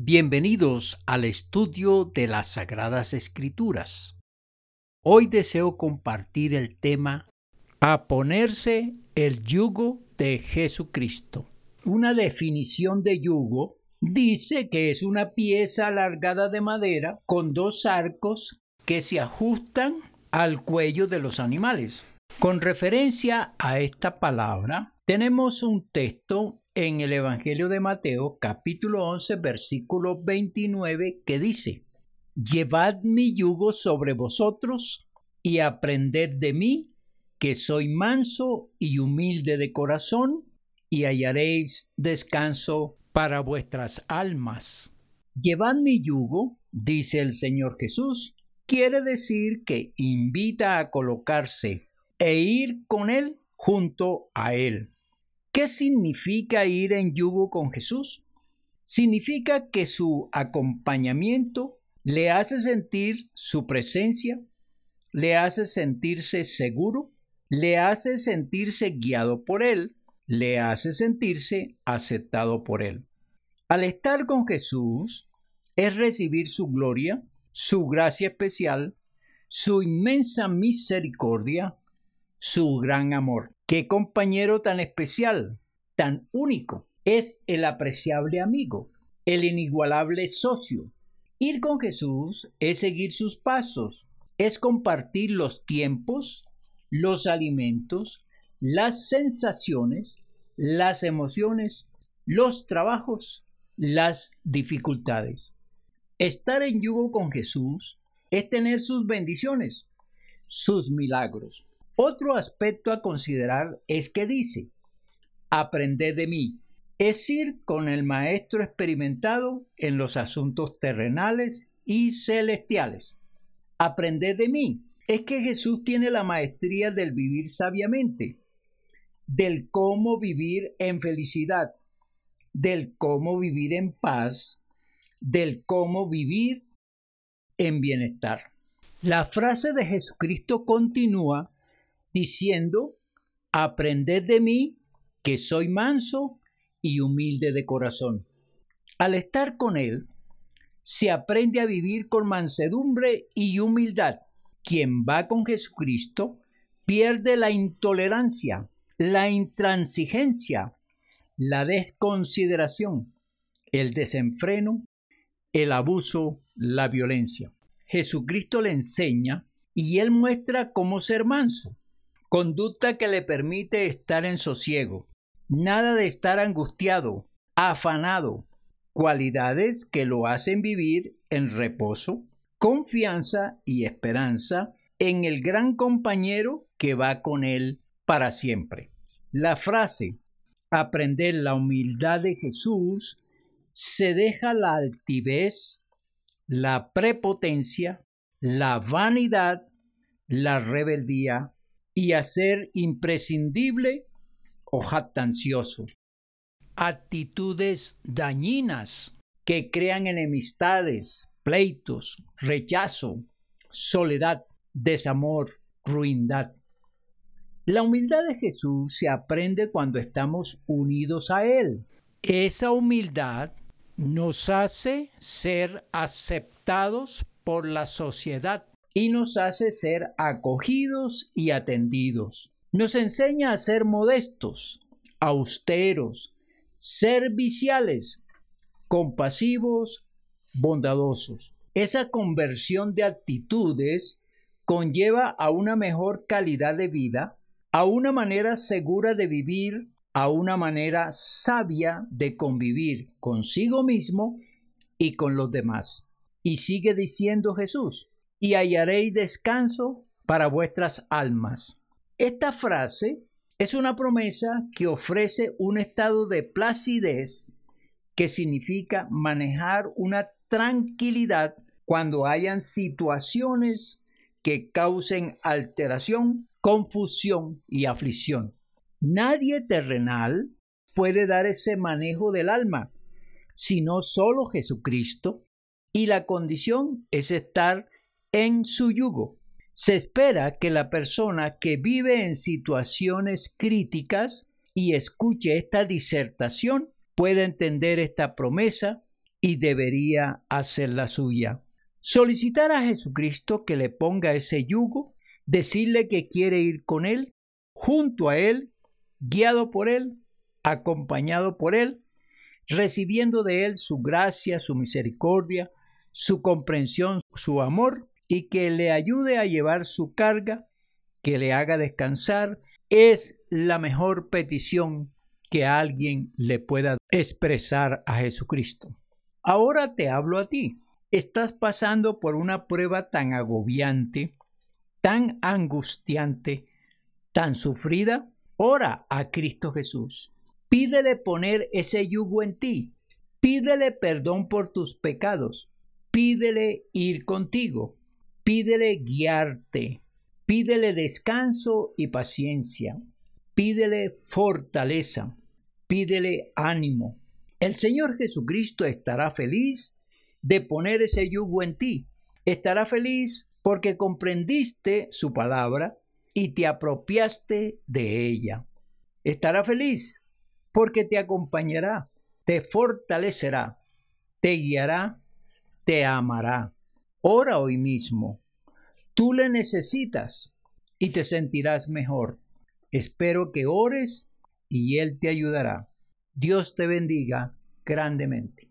Bienvenidos al estudio de las Sagradas Escrituras. Hoy deseo compartir el tema A ponerse el yugo de Jesucristo. Una definición de yugo dice que es una pieza alargada de madera con dos arcos que se ajustan al cuello de los animales. Con referencia a esta palabra, tenemos un texto en el Evangelio de Mateo capítulo 11 versículo 29 que dice, Llevad mi yugo sobre vosotros y aprended de mí, que soy manso y humilde de corazón, y hallaréis descanso para vuestras almas. Llevad mi yugo, dice el Señor Jesús, quiere decir que invita a colocarse e ir con Él junto a Él. ¿Qué significa ir en yugo con Jesús? Significa que su acompañamiento le hace sentir su presencia, le hace sentirse seguro, le hace sentirse guiado por Él, le hace sentirse aceptado por Él. Al estar con Jesús es recibir su gloria, su gracia especial, su inmensa misericordia, su gran amor. Qué compañero tan especial, tan único. Es el apreciable amigo, el inigualable socio. Ir con Jesús es seguir sus pasos, es compartir los tiempos, los alimentos, las sensaciones, las emociones, los trabajos, las dificultades. Estar en yugo con Jesús es tener sus bendiciones, sus milagros. Otro aspecto a considerar es que dice, aprended de mí, es ir con el maestro experimentado en los asuntos terrenales y celestiales. Aprended de mí, es que Jesús tiene la maestría del vivir sabiamente, del cómo vivir en felicidad, del cómo vivir en paz, del cómo vivir en bienestar. La frase de Jesucristo continúa diciendo, aprended de mí, que soy manso y humilde de corazón. Al estar con Él, se aprende a vivir con mansedumbre y humildad. Quien va con Jesucristo pierde la intolerancia, la intransigencia, la desconsideración, el desenfreno, el abuso, la violencia. Jesucristo le enseña y él muestra cómo ser manso, Conducta que le permite estar en sosiego. Nada de estar angustiado, afanado. Cualidades que lo hacen vivir en reposo, confianza y esperanza en el gran compañero que va con él para siempre. La frase aprender la humildad de Jesús se deja la altivez, la prepotencia, la vanidad, la rebeldía y hacer imprescindible o jactancioso. Actitudes dañinas que crean enemistades, pleitos, rechazo, soledad, desamor, ruindad. La humildad de Jesús se aprende cuando estamos unidos a Él. Esa humildad nos hace ser aceptados por la sociedad y nos hace ser acogidos y atendidos. Nos enseña a ser modestos, austeros, serviciales, compasivos, bondadosos. Esa conversión de actitudes conlleva a una mejor calidad de vida, a una manera segura de vivir, a una manera sabia de convivir consigo mismo y con los demás. Y sigue diciendo Jesús, y hallaréis descanso para vuestras almas. Esta frase es una promesa que ofrece un estado de placidez que significa manejar una tranquilidad cuando hayan situaciones que causen alteración, confusión y aflicción. Nadie terrenal puede dar ese manejo del alma, sino solo Jesucristo, y la condición es estar en su yugo. Se espera que la persona que vive en situaciones críticas y escuche esta disertación pueda entender esta promesa y debería hacer la suya. Solicitar a Jesucristo que le ponga ese yugo, decirle que quiere ir con él, junto a él, guiado por él, acompañado por él, recibiendo de él su gracia, su misericordia, su comprensión, su amor, y que le ayude a llevar su carga, que le haga descansar, es la mejor petición que alguien le pueda expresar a Jesucristo. Ahora te hablo a ti. Estás pasando por una prueba tan agobiante, tan angustiante, tan sufrida. Ora a Cristo Jesús. Pídele poner ese yugo en ti. Pídele perdón por tus pecados. Pídele ir contigo. Pídele guiarte. Pídele descanso y paciencia. Pídele fortaleza. Pídele ánimo. El Señor Jesucristo estará feliz de poner ese yugo en ti. Estará feliz porque comprendiste su palabra y te apropiaste de ella. Estará feliz porque te acompañará, te fortalecerá, te guiará, te amará. Ora hoy mismo. Tú le necesitas y te sentirás mejor. Espero que ores y Él te ayudará. Dios te bendiga grandemente.